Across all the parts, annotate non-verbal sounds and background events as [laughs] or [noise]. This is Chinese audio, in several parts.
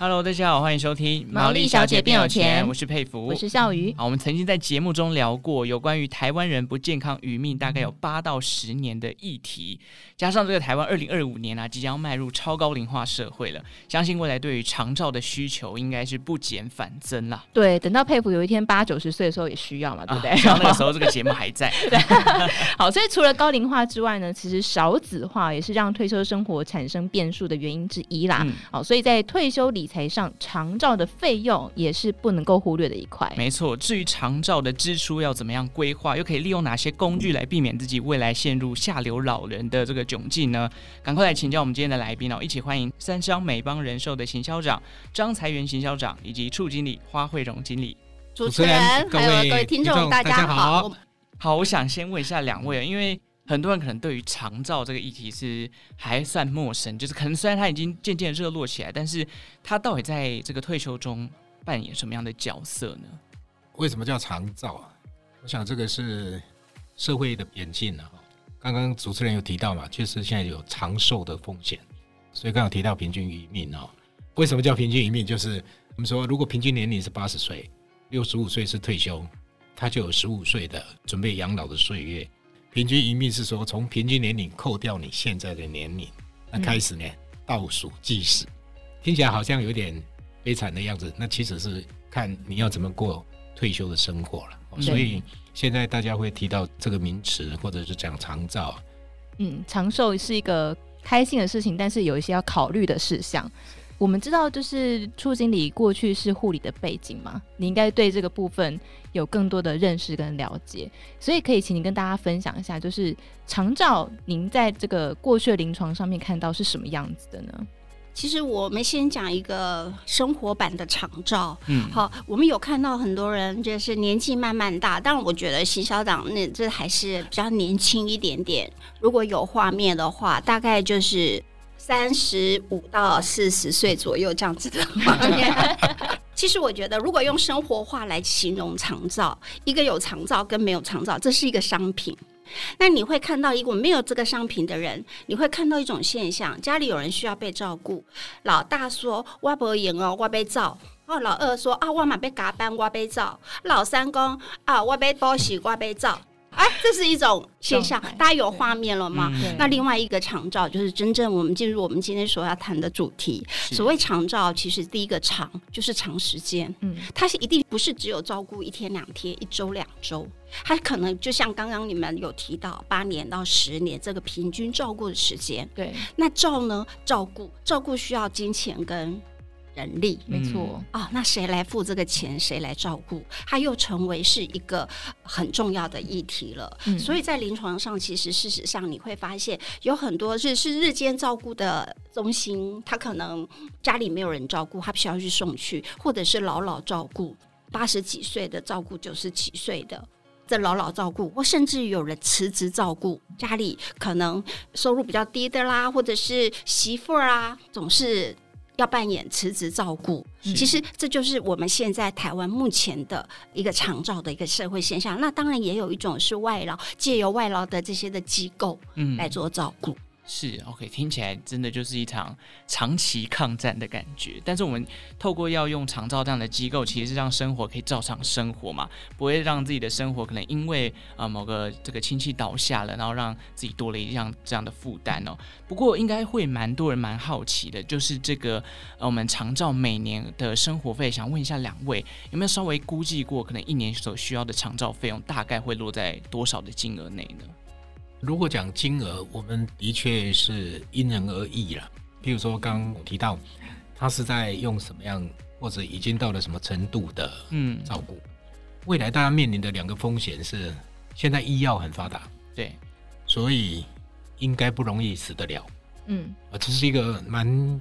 Hello，大家好，欢迎收听《毛利小姐变有钱》，我是佩服，我是笑鱼。好，我们曾经在节目中聊过有关于台湾人不健康余命大概有八到十年的议题，加上这个台湾二零二五年啊即将迈入超高龄化社会了，相信未来对于长照的需求应该是不减反增啦。对，等到佩服有一天八九十岁的时候也需要嘛，对不对？然后、啊、那个时候这个节目还在。[laughs] 对，好，所以除了高龄化之外呢，其实少子化也是让退休生活产生变数的原因之一啦。嗯、好，所以在退休理财上，长照的费用也是不能够忽略的一块。没错，至于长照的支出要怎么样规划，又可以利用哪些工具来避免自己未来陷入下流老人的这个窘境呢？赶快来请教我们今天的来宾哦！一起欢迎三商美邦人寿的行销长张财源行销长以及处经理花惠荣经理。主持人，还有各位听众，大家好。好，我想先问一下两位，因为。很多人可能对于长照这个议题是还算陌生，就是可能虽然他已经渐渐热络起来，但是他到底在这个退休中扮演什么样的角色呢？为什么叫长照啊？我想这个是社会的演进啊。刚刚主持人有提到嘛，确实现在有长寿的风险，所以刚刚提到平均余命啊。为什么叫平均余命？就是我们说，如果平均年龄是八十岁，六十五岁是退休，他就有十五岁的准备养老的岁月。平均余命是说，从平均年龄扣掉你现在的年龄，那开始呢倒数计时，听起来好像有点悲惨的样子。那其实是看你要怎么过退休的生活了。所以现在大家会提到这个名词，或者是讲长照。嗯，长寿是一个开心的事情，但是有一些要考虑的事项。我们知道，就是处经理过去是护理的背景嘛，你应该对这个部分有更多的认识跟了解，所以可以请你跟大家分享一下，就是长照，您在这个过去的临床上面看到是什么样子的呢？其实我们先讲一个生活版的长照，嗯，好，我们有看到很多人就是年纪慢慢大，但我觉得行销长那这还是比较年轻一点点，如果有画面的话，大概就是。三十五到四十岁左右这样子的画面，[laughs] 其实我觉得，如果用生活化来形容长照，一个有长照跟没有长照，这是一个商品。那你会看到一个没有这个商品的人，你会看到一种现象：家里有人需要被照顾，老大说我不赢哦，我被照；哦，老二说啊，我嘛被加班，我被照；老三讲啊，我被包洗，我被照。哎，这是一种现象，大家有画面了吗？嗯、那另外一个长照就是真正我们进入我们今天所要谈的主题。所谓长照，其实第一个长就是长时间，嗯，它是一定不是只有照顾一天两天、一周两周，它可能就像刚刚你们有提到八年到十年这个平均照顾的时间。对，那照呢？照顾照顾需要金钱跟。人力没错啊、哦，那谁来付这个钱？谁来照顾？它又成为是一个很重要的议题了。嗯、所以在临床上，其实事实上你会发现，有很多是是日间照顾的中心，他可能家里没有人照顾，他必须要去送去，或者是老老照顾，八十几岁的照顾九十几岁的这老老照顾，或甚至有人辞职照顾家里可能收入比较低的啦，或者是媳妇儿啊，总是。要扮演辞职照顾，其实这就是我们现在台湾目前的一个常照的一个社会现象。那当然也有一种是外劳，借由外劳的这些的机构来做照顾。嗯是 OK，听起来真的就是一场长期抗战的感觉。但是我们透过要用长照这样的机构，其实是让生活可以照常生活嘛，不会让自己的生活可能因为啊、呃、某个这个亲戚倒下了，然后让自己多了一样这样的负担哦。不过应该会蛮多人蛮好奇的，就是这个呃我们长照每年的生活费，想问一下两位有没有稍微估计过，可能一年所需要的长照费用大概会落在多少的金额内呢？如果讲金额，我们的确是因人而异了。譬如说，刚刚提到他是在用什么样，或者已经到了什么程度的嗯照顾。嗯、未来大家面临的两个风险是，现在医药很发达，对，所以应该不容易死得了。嗯，啊，这是一个蛮。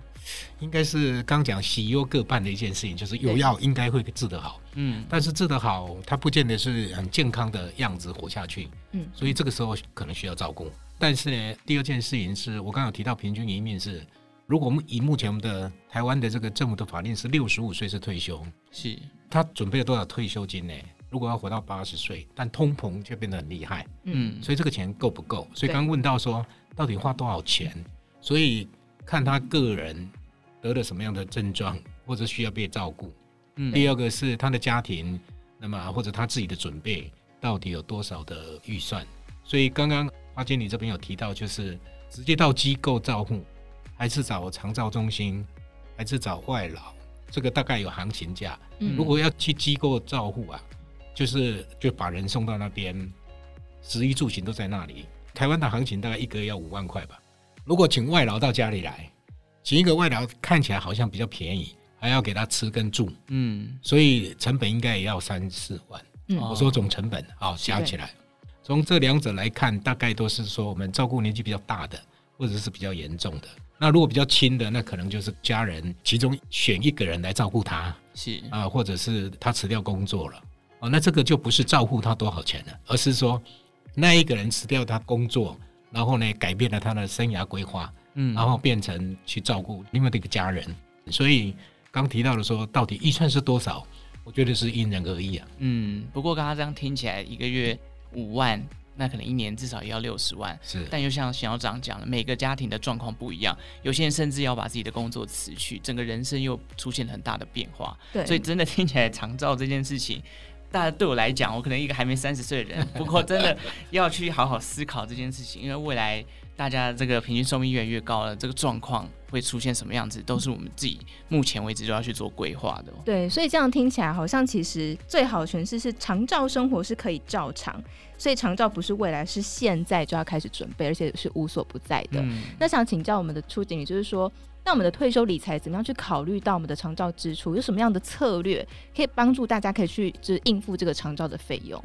应该是刚讲喜忧各半的一件事情，就是有药应该会治得好，嗯，但是治得好，它不见得是很健康的样子活下去，嗯，所以这个时候可能需要照顾。但是呢，第二件事情是我刚刚有提到，平均一命是如果我们以目前我们的台湾的这个政府的法令是六十五岁是退休，是他准备了多少退休金呢？如果要活到八十岁，但通膨却变得很厉害，嗯，所以这个钱够不够？所以刚刚问到说到底花多少钱？所以看他个人得了什么样的症状，或者需要被照顾。嗯，第二个是他的家庭，那么或者他自己的准备到底有多少的预算？所以刚刚花经理这边有提到，就是直接到机构照护，还是找长照中心，还是找外劳？这个大概有行情价。嗯，如果要去机构照护啊。就是就把人送到那边，食衣住行都在那里。台湾的行情大概一个月要五万块吧。如果请外劳到家里来，请一个外劳看起来好像比较便宜，还要给他吃跟住，嗯，所以成本应该也要三四万。嗯，我说总成本啊，加起来，从这两者来看，大概都是说我们照顾年纪比较大的，或者是比较严重的。那如果比较轻的，那可能就是家人其中选一个人来照顾他，是啊，或者是他辞掉工作了。哦，那这个就不是照顾他多少钱了，而是说那一个人辞掉他工作，然后呢，改变了他的生涯规划，嗯，然后变成去照顾另外的一个家人。所以刚提到的说，到底预算是多少？我觉得是因人而异啊。嗯，不过刚刚这样听起来，一个月五万，那可能一年至少也要六十万。是，但又像邢校长讲了，每个家庭的状况不一样，有些人甚至要把自己的工作辞去，整个人生又出现很大的变化。对，所以真的听起来长照这件事情。大家对我来讲，我可能一个还没三十岁的人，不过真的要去好好思考这件事情，因为未来大家这个平均寿命越来越高了，这个状况会出现什么样子，都是我们自己目前为止就要去做规划的。对，所以这样听起来好像其实最好的诠释是长照生活是可以照常，所以长照不是未来，是现在就要开始准备，而且是无所不在的。嗯、那想请教我们的初经理，就是说。那我们的退休理财怎么样去考虑到我们的长照支出？有什么样的策略可以帮助大家可以去就是应付这个长照的费用？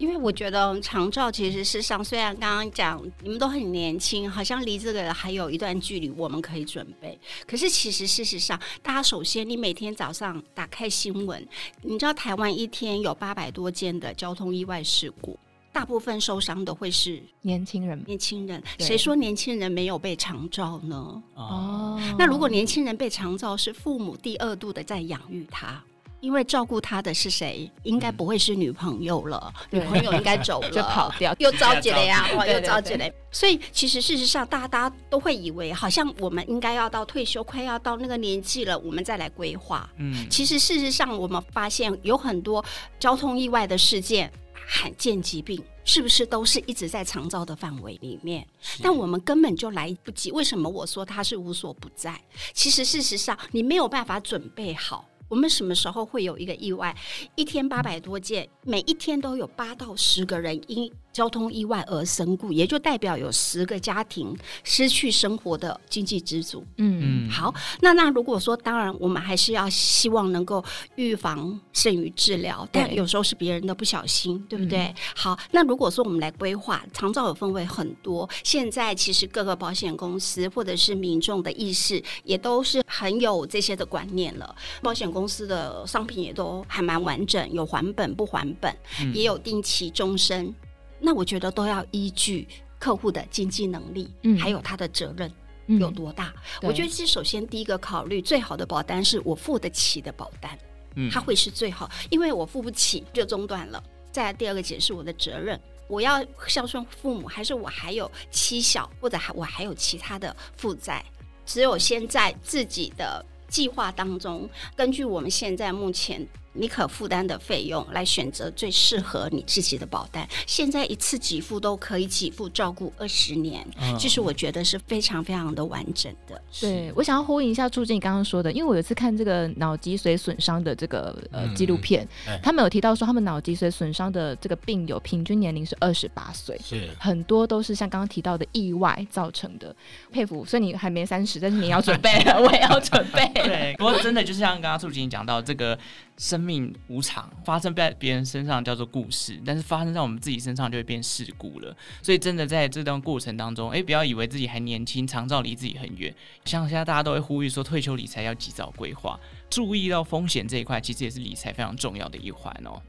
因为我觉得长照其实事实上，虽然刚刚讲你们都很年轻，好像离这个还有一段距离，我们可以准备。可是其实事实上，大家首先你每天早上打开新闻，你知道台湾一天有八百多件的交通意外事故。大部分受伤的会是年轻人，年轻人，谁说年轻人没有被长照呢？哦，那如果年轻人被长照，是父母第二度的在养育他。因为照顾他的是谁？应该不会是女朋友了，嗯、女朋友应该走了，就跑掉，又着急了呀，又着急了。所以其实事实上，大家大家都会以为，好像我们应该要到退休，快要到那个年纪了，我们再来规划。嗯，其实事实上，我们发现有很多交通意外的事件、罕见疾病，是不是都是一直在长照的范围里面？但我们根本就来不及。为什么我说它是无所不在？其实事实上，你没有办法准备好。我们什么时候会有一个意外？一天八百多件，每一天都有八到十个人因交通意外而身故，也就代表有十个家庭失去生活的经济支柱。嗯嗯，好，那那如果说，当然我们还是要希望能够预防胜于治疗，但有时候是别人的不小心，对不对？嗯、好，那如果说我们来规划长照有分为很多，现在其实各个保险公司或者是民众的意识也都是很有这些的观念了，保险公司的商品也都还蛮完整，有还本不还本，嗯、也有定期终身。那我觉得都要依据客户的经济能力，嗯，还有他的责任有多大。嗯、我觉得其实首先第一个考虑最好的保单是我付得起的保单，嗯，它会是最好，因为我付不起就中断了。再来第二个解释我的责任，我要孝顺父母，还是我还有妻小，或者还我还有其他的负债？只有先在自己的计划当中，根据我们现在目前。你可负担的费用来选择最适合你自己的保单。现在一次给付都可以给付照顾二十年，其实我觉得是非常非常的完整的。对，我想要呼应一下初经你刚刚说的，因为我有一次看这个脑脊髓损伤的这个呃纪录片，他们有提到说他们脑脊髓损伤的这个病友平均年龄是二十八岁，是很多都是像刚刚提到的意外造成的。佩服，所以你还没三十，但是你要准备了，[laughs] 我也要准备。对，不过真的就是像刚刚初经讲到这个。生命无常，发生在别人身上叫做故事，但是发生在我们自己身上就会变事故了。所以真的在这段过程当中，哎，不要以为自己还年轻，长照离自己很远。像现在大家都会呼吁说，退休理财要及早规划，注意到风险这一块，其实也是理财非常重要的一环哦。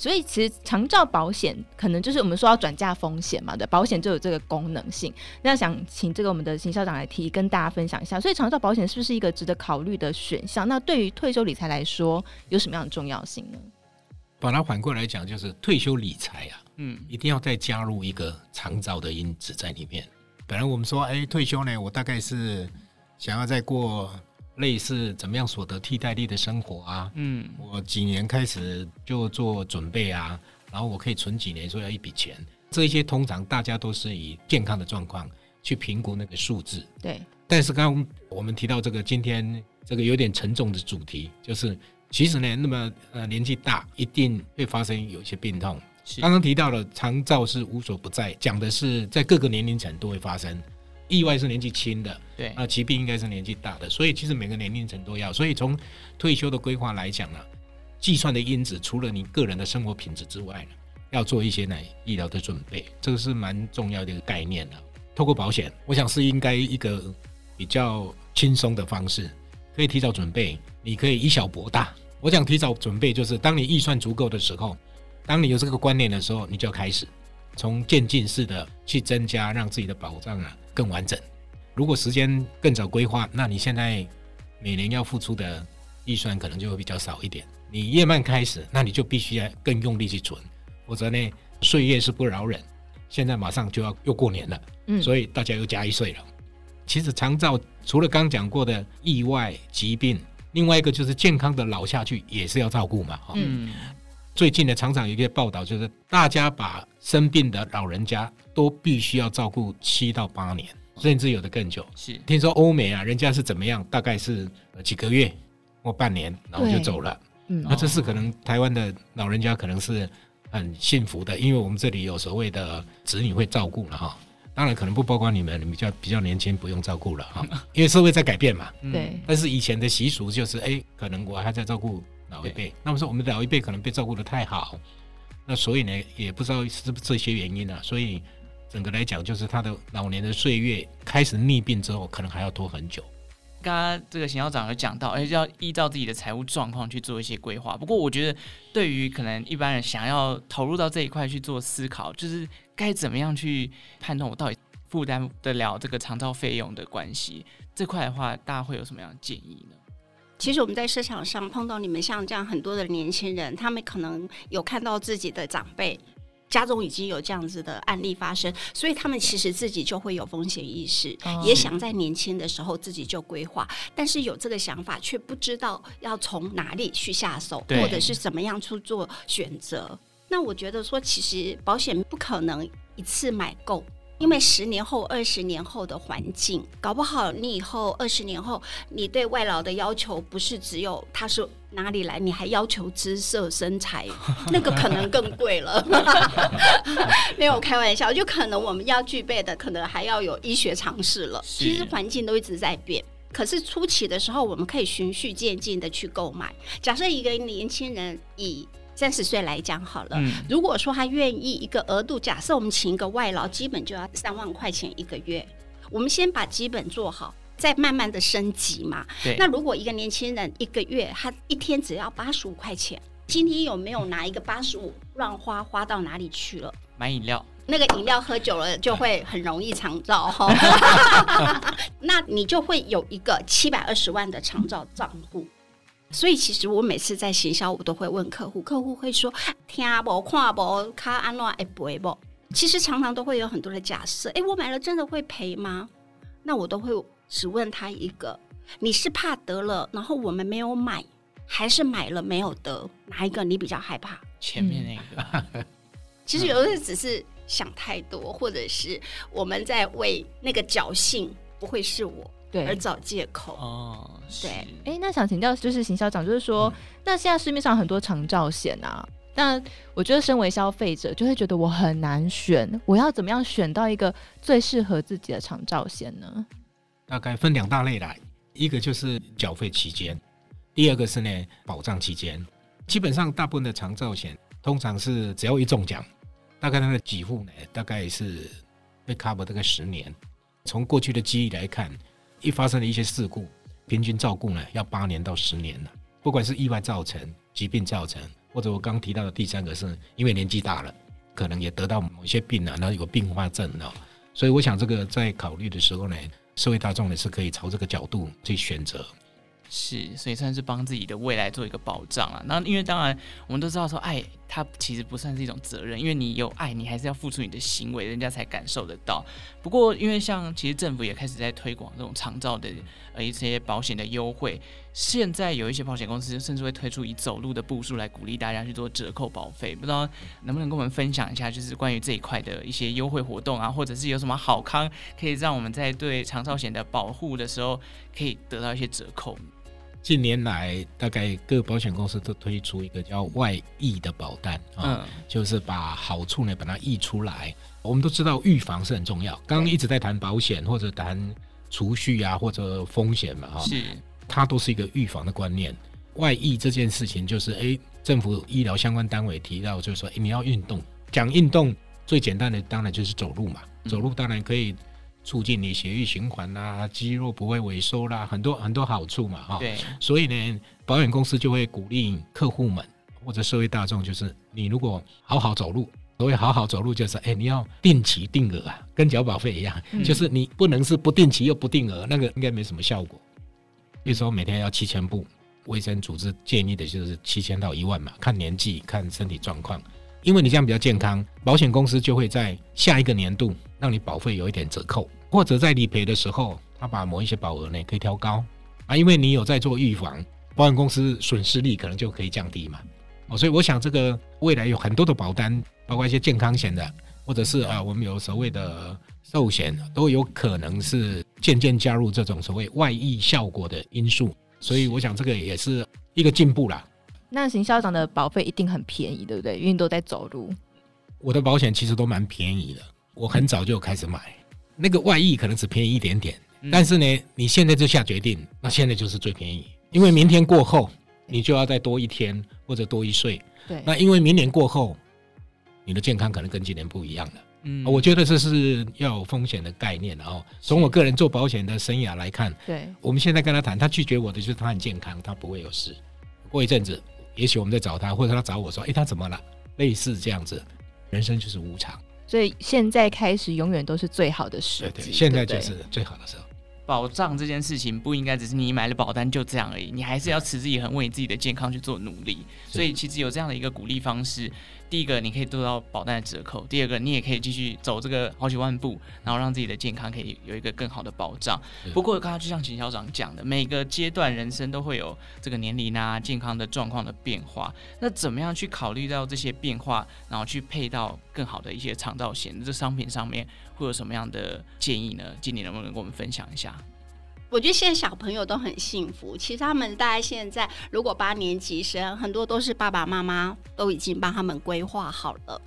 所以其实长照保险可能就是我们说要转嫁风险嘛，对，保险就有这个功能性。那想请这个我们的行销长来提，跟大家分享一下。所以长照保险是不是一个值得考虑的选项？那对于退休理财来说，有什么样的重要性呢？把它反过来讲，就是退休理财啊，嗯，一定要再加入一个长照的因子在里面。本来我们说，哎，退休呢，我大概是想要再过。类似怎么样所得替代力的生活啊？嗯，我几年开始就做准备啊，然后我可以存几年，说要一笔钱。这一些通常大家都是以健康的状况去评估那个数字。对。但是刚刚我们提到这个今天这个有点沉重的主题，就是其实呢，那么呃年纪大一定会发生有一些病痛。刚刚提到了长照是无所不在，讲的是在各个年龄层都会发生。意外是年纪轻的，对，那疾病应该是年纪大的，所以其实每个年龄层都要。所以从退休的规划来讲呢，计算的因子除了你个人的生活品质之外呢，要做一些呢医疗的准备，这个是蛮重要的一个概念的。透过保险，我想是应该一个比较轻松的方式，可以提早准备，你可以以小博大。我想提早准备，就是当你预算足够的时候，当你有这个观念的时候，你就要开始从渐进式的去增加，让自己的保障啊。更完整。如果时间更早规划，那你现在每年要付出的预算可能就会比较少一点。你越慢开始，那你就必须要更用力去存，否则呢，岁月是不饶人。现在马上就要又过年了，嗯，所以大家又加一岁了。其实长照除了刚讲过的意外疾病，另外一个就是健康的老下去也是要照顾嘛，嗯。最近的常常有一个报道，就是大家把生病的老人家都必须要照顾七到八年，甚至有的更久。是听说欧美啊，人家是怎么样？大概是几个月或半年，然后就走了。嗯，那这是可能台湾的老人家可能是很幸福的，因为我们这里有所谓的子女会照顾了哈。当然可能不包括你们，你们比较比较年轻，不用照顾了哈，因为社会在改变嘛。对。但是以前的习俗就是，哎，可能我还在照顾。老一辈，那么说我们的老一辈可能被照顾得太好，那所以呢，也不知道是不是这些原因呢、啊？所以整个来讲，就是他的老年的岁月开始逆病之后，可能还要拖很久。刚刚这个邢校长有讲到，而且要依照自己的财务状况去做一些规划。不过我觉得，对于可能一般人想要投入到这一块去做思考，就是该怎么样去判断我到底负担得了这个长照费用的关系，这块的话，大家会有什么样的建议呢？其实我们在市场上碰到你们像这样很多的年轻人，他们可能有看到自己的长辈家中已经有这样子的案例发生，所以他们其实自己就会有风险意识，也想在年轻的时候自己就规划，但是有这个想法却不知道要从哪里去下手，或者是怎么样去做选择。那我觉得说，其实保险不可能一次买够。因为十年后、二十年后的环境，搞不好你以后二十年后，你对外劳的要求不是只有他是哪里来，你还要求姿色、身材，[laughs] 那个可能更贵了。[laughs] 没有开玩笑，就可能我们要具备的，可能还要有医学常识了。其实环境都一直在变，可是初期的时候，我们可以循序渐进的去购买。假设一个年轻人以三十岁来讲好了，如果说他愿意一个额度，假设我们请一个外劳，基本就要三万块钱一个月。我们先把基本做好，再慢慢的升级嘛。对。那如果一个年轻人一个月他一天只要八十五块钱，今天有没有拿一个八十五乱花花到哪里去了？买饮料，那个饮料喝久了就会很容易长照哈。[laughs] [laughs] 那你就会有一个七百二十万的长照账户。所以其实我每次在行销，我都会问客户，客户会说听不看不卡安诺会赔不？其实常常都会有很多的假设，哎，我买了真的会赔吗？那我都会只问他一个：你是怕得了，然后我们没有买，还是买了没有得？哪一个你比较害怕？前面那个。嗯、其实有的时候只是想太多，或者是我们在为那个侥幸，不会是我。对，而找借口哦。对，哎，那想请教就是邢校长，就是说，嗯、那现在市面上很多长照险啊，那我觉得身为消费者就会觉得我很难选，我要怎么样选到一个最适合自己的长照险呢？大概分两大类来，一个就是缴费期间，第二个是呢保障期间。基本上大部分的长照险通常是只要一中奖，大概它的给付呢大概是被 cover 大概十年。从过去的记忆来看。一发生了一些事故，平均照顾呢要八年到十年了。不管是意外造成、疾病造成，或者我刚提到的第三个是因为年纪大了，可能也得到某些病啊，然后有并发症啊，所以我想这个在考虑的时候呢，社会大众呢是可以朝这个角度去选择。是，所以算是帮自己的未来做一个保障啊。那因为当然我们都知道说，爱它其实不算是一种责任，因为你有爱，你还是要付出你的行为，人家才感受得到。不过因为像其实政府也开始在推广这种长照的呃一些保险的优惠，现在有一些保险公司甚至会推出以走路的步数来鼓励大家去做折扣保费。不知道能不能跟我们分享一下，就是关于这一块的一些优惠活动啊，或者是有什么好康可以让我们在对长照险的保护的时候可以得到一些折扣。近年来，大概各保险公司都推出一个叫外溢的保单啊，嗯、就是把好处呢把它溢出来。我们都知道预防是很重要，刚刚一直在谈保险或者谈储蓄啊或者风险嘛哈，是它都是一个预防的观念。外溢这件事情就是，哎，政府医疗相关单位提到就是说，哎，你要运动，讲运动最简单的当然就是走路嘛，走路当然可以。促进你血液循环啦，肌肉不会萎缩啦，很多很多好处嘛，哈。对。所以呢，保险公司就会鼓励客户们或者社会大众，就是你如果好好走路，所谓好好走路就是，哎，你要定期定额啊，跟缴保费一样，嗯、就是你不能是不定期又不定额，那个应该没什么效果。比如说每天要七千步，卫生组织建议的就是七千到一万嘛，看年纪看身体状况，因为你这样比较健康，保险公司就会在下一个年度。让你保费有一点折扣，或者在理赔的时候，他把某一些保额呢可以调高啊，因为你有在做预防，保险公司损失率可能就可以降低嘛。哦，所以我想这个未来有很多的保单，包括一些健康险的，或者是啊我们有所谓的寿险，都有可能是渐渐加入这种所谓外溢效果的因素。所以我想这个也是一个进步啦。那邢校长的保费一定很便宜，对不对？因为都在走路。我的保险其实都蛮便宜的。我很早就开始买，那个外溢可能只便宜一点点，但是呢，你现在就下决定，那现在就是最便宜，因为明天过后你就要再多一天或者多一岁。对，那因为明年过后，你的健康可能跟今年不一样了。嗯，我觉得这是要有风险的概念。然后从我个人做保险的生涯来看，对，我们现在跟他谈，他拒绝我的就是他很健康，他不会有事。过一阵子，也许我们再找他，或者他找我说，哎，他怎么了？类似这样子，人生就是无常。所以现在开始永远都是最好的时机，现在就是最好的时候。保障这件事情不应该只是你买了保单就这样而已，你还是要持之以恒为你自己的健康去做努力。所以其实有这样的一个鼓励方式。第一个，你可以得到保单的折扣；第二个，你也可以继续走这个好几万步，然后让自己的健康可以有一个更好的保障。不过，刚刚就像秦校长讲的，每个阶段人生都会有这个年龄啊、健康的状况的变化。那怎么样去考虑到这些变化，然后去配到更好的一些长照险？这商品上面会有什么样的建议呢？经理能不能跟我们分享一下？我觉得现在小朋友都很幸福。其实他们大概现在如果八年级生，很多都是爸爸妈妈都已经帮他们规划好了。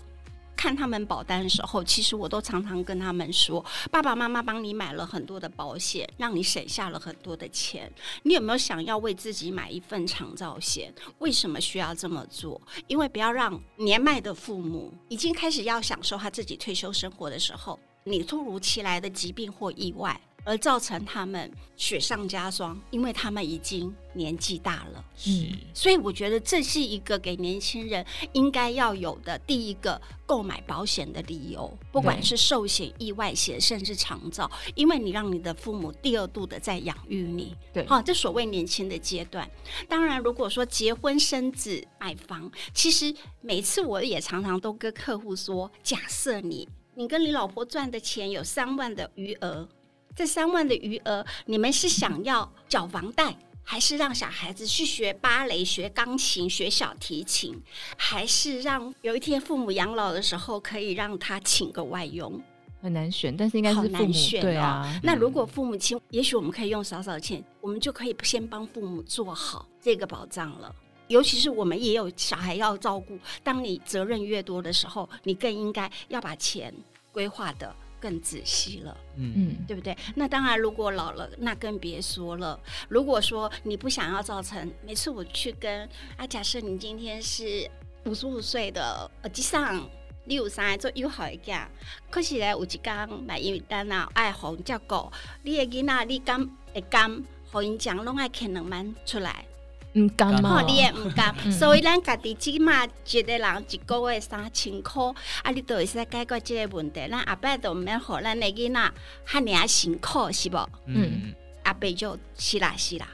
看他们保单的时候，其实我都常常跟他们说：爸爸妈妈帮你买了很多的保险，让你省下了很多的钱。你有没有想要为自己买一份长照险？为什么需要这么做？因为不要让年迈的父母已经开始要享受他自己退休生活的时候，你突如其来的疾病或意外。而造成他们雪上加霜，因为他们已经年纪大了。是，所以我觉得这是一个给年轻人应该要有的第一个购买保险的理由，不管是寿险、意外险，甚至长照，因为你让你的父母第二度的在养育你。对，好，这所谓年轻的阶段。当然，如果说结婚生子、买房，其实每次我也常常都跟客户说，假设你你跟你老婆赚的钱有三万的余额。这三万的余额，你们是想要缴房贷，还是让小孩子去学芭蕾、学钢琴、学小提琴，还是让有一天父母养老的时候可以让他请个外佣？很难选，但是应该是父母难选，对啊。那如果父母亲，也许我们可以用少少钱，我们就可以先帮父母做好这个保障了。尤其是我们也有小孩要照顾，当你责任越多的时候，你更应该要把钱规划的。更仔细了，嗯嗯，对不对？那当然，如果老了，那更别说了。如果说你不想要造成每次我去跟啊，假设你今天是五十五岁的，实际上你有三个做友好的家，可是呢，有一天买因为单啊爱红照顾，你的囡仔你敢会敢，互因讲拢爱啃两万出来，嗯，干嘛？你也毋甘，嗯、所以咱家己即码一个人一个月三千块，啊，你都会使解决这个问题。咱阿伯都毋免互咱的囡仔哈尔辛苦，是不？嗯，阿伯就是啦是啦。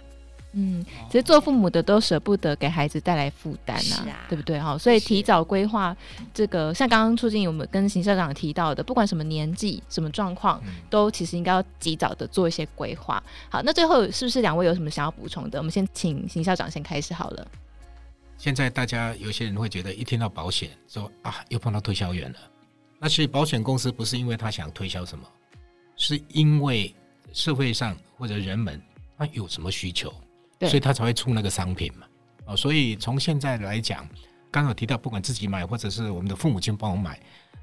嗯，其实做父母的都舍不得给孩子带来负担呐，啊、对不对？哈，所以提早规划这个，像刚刚促进我们跟邢校长提到的，不管什么年纪、什么状况，都其实应该要及早的做一些规划。好，那最后是不是两位有什么想要补充的？我们先请邢校长先开始好了。现在大家有些人会觉得一听到保险，说啊，又碰到推销员了。那其实保险公司不是因为他想推销什么，是因为社会上或者人们他有什么需求。所以他才会出那个商品嘛，哦，所以从现在来讲，刚有提到，不管自己买或者是我们的父母亲帮我买，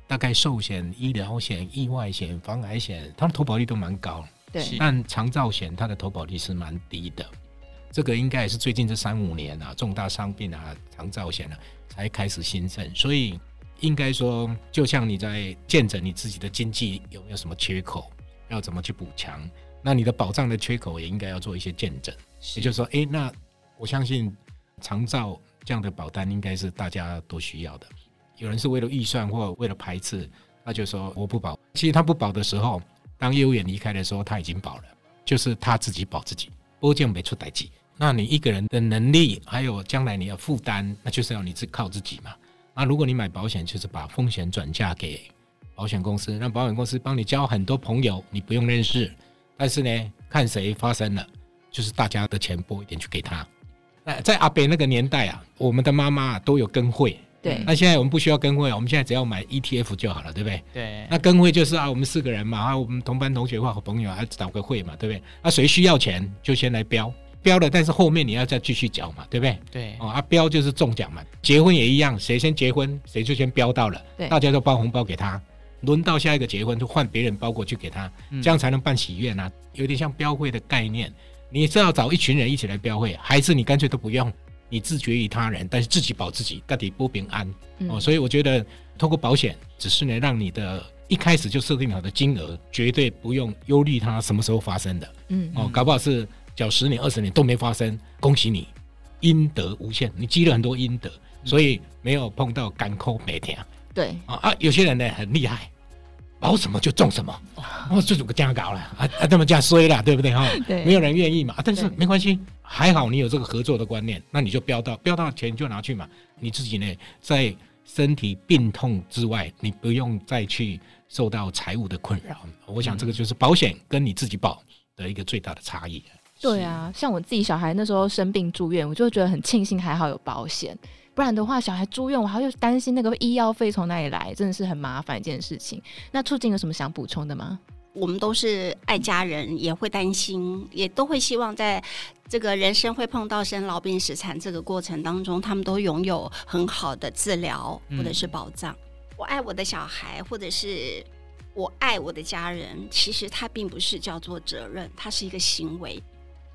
大概寿险、医疗险、意外险、防癌险，它的投保率都蛮高。对，但长照险它的投保率是蛮低的。这个应该也是最近这三五年啊，重大伤病啊、长照险啊才开始兴盛。所以应该说，就像你在见证你自己的经济有没有什么缺口，要怎么去补强，那你的保障的缺口也应该要做一些见证。也就是说，哎、那我相信长照这样的保单应该是大家都需要的。有人是为了预算或为了排斥，他就说我不保。其实他不保的时候，当业务员离开的时候，他已经保了，就是他自己保自己，保证没出代际。那你一个人的能力，还有将来你要负担，那就是要你自靠自己嘛。那如果你买保险，就是把风险转嫁给保险公司，让保险公司帮你交很多朋友，你不用认识，但是呢，看谁发生了。就是大家的钱拨一点去给他。那在阿北那个年代啊，我们的妈妈都有跟会。对。那现在我们不需要跟会，我们现在只要买 ETF 就好了，对不对？对。那跟会就是啊，我们四个人嘛，啊，我们同班同学或好朋友，还找个会嘛，对不对？那谁需要钱就先来标，标了，但是后面你要再继续缴嘛，对不对？对。哦，啊，标就是中奖嘛。结婚也一样，谁先结婚，谁就先标到了。对。大家都包红包给他，轮到下一个结婚就换别人包过去给他，这样才能办喜宴啊，有点像标会的概念。你是要找一群人一起来标会，还是你干脆都不用？你自绝于他人，但是自己保自己，到底不平安、嗯、哦。所以我觉得，透过保险，只是呢，让你的一开始就设定好的金额，绝对不用忧虑它什么时候发生的。嗯哦，搞不好是缴十年、二十年都没发生，恭喜你，阴德无限，你积了很多阴德，所以没有碰到甘苦每天。对啊啊，有些人呢很厉害。保什么就中什么，哦，这种个这样搞了啊啊，这么这样衰了，对不对哈？对，没有人愿意嘛。但是没关系，还好你有这个合作的观念，那你就标到标到钱就拿去嘛。你自己呢，在身体病痛之外，你不用再去受到财务的困扰。我想这个就是保险跟你自己保的一个最大的差异。对啊，像我自己小孩那时候生病住院，我就觉得很庆幸，还好有保险。不然的话，小孩住院，我还要担心那个医药费从哪里来，真的是很麻烦一件事情。那促进有什么想补充的吗？我们都是爱家人，也会担心，也都会希望在这个人生会碰到生老病死残这个过程当中，他们都拥有很好的治疗或者是保障。嗯。我爱我的小孩，或者是我爱我的家人，其实它并不是叫做责任，它是一个行为。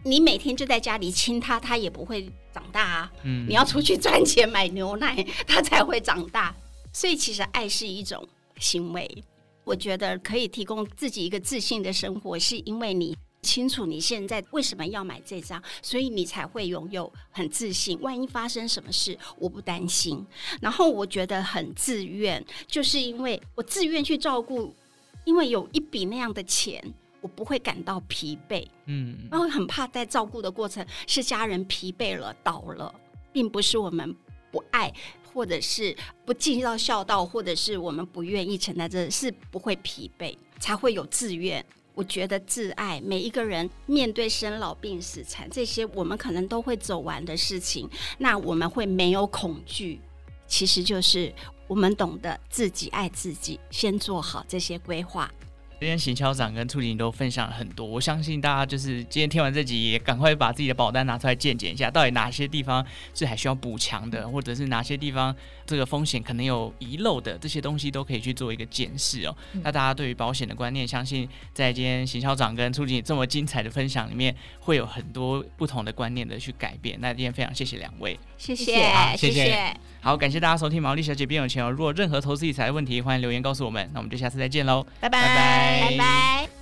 你每天就在家里亲他，他也不会长大啊。嗯，你要出去赚钱买牛奶，他才会长大。所以其实爱是一种行为。我觉得可以提供自己一个自信的生活，是因为你清楚你现在为什么要买这张，所以你才会拥有很自信。万一发生什么事，我不担心。然后我觉得很自愿，就是因为我自愿去照顾，因为有一笔那样的钱。我不会感到疲惫，嗯，然后很怕在照顾的过程是家人疲惫了倒了，并不是我们不爱，或者是不尽到孝道，或者是我们不愿意承担，这是不会疲惫，才会有自愿。我觉得自爱，每一个人面对生老病死残这些，我们可能都会走完的事情，那我们会没有恐惧，其实就是我们懂得自己爱自己，先做好这些规划。今天邢校长跟促进都分享了很多，我相信大家就是今天听完这集，也赶快把自己的保单拿出来检检一下，到底哪些地方是还需要补强的，或者是哪些地方这个风险可能有遗漏的，这些东西都可以去做一个检视哦。嗯、那大家对于保险的观念，相信在今天邢校长跟促进这么精彩的分享里面，会有很多不同的观念的去改变。那今天非常谢谢两位，谢谢，好谢谢。好，感谢大家收听《毛利小姐变有钱》哦。如果任何投资理财的问题，欢迎留言告诉我们。那我们就下次再见喽，拜拜。拜拜。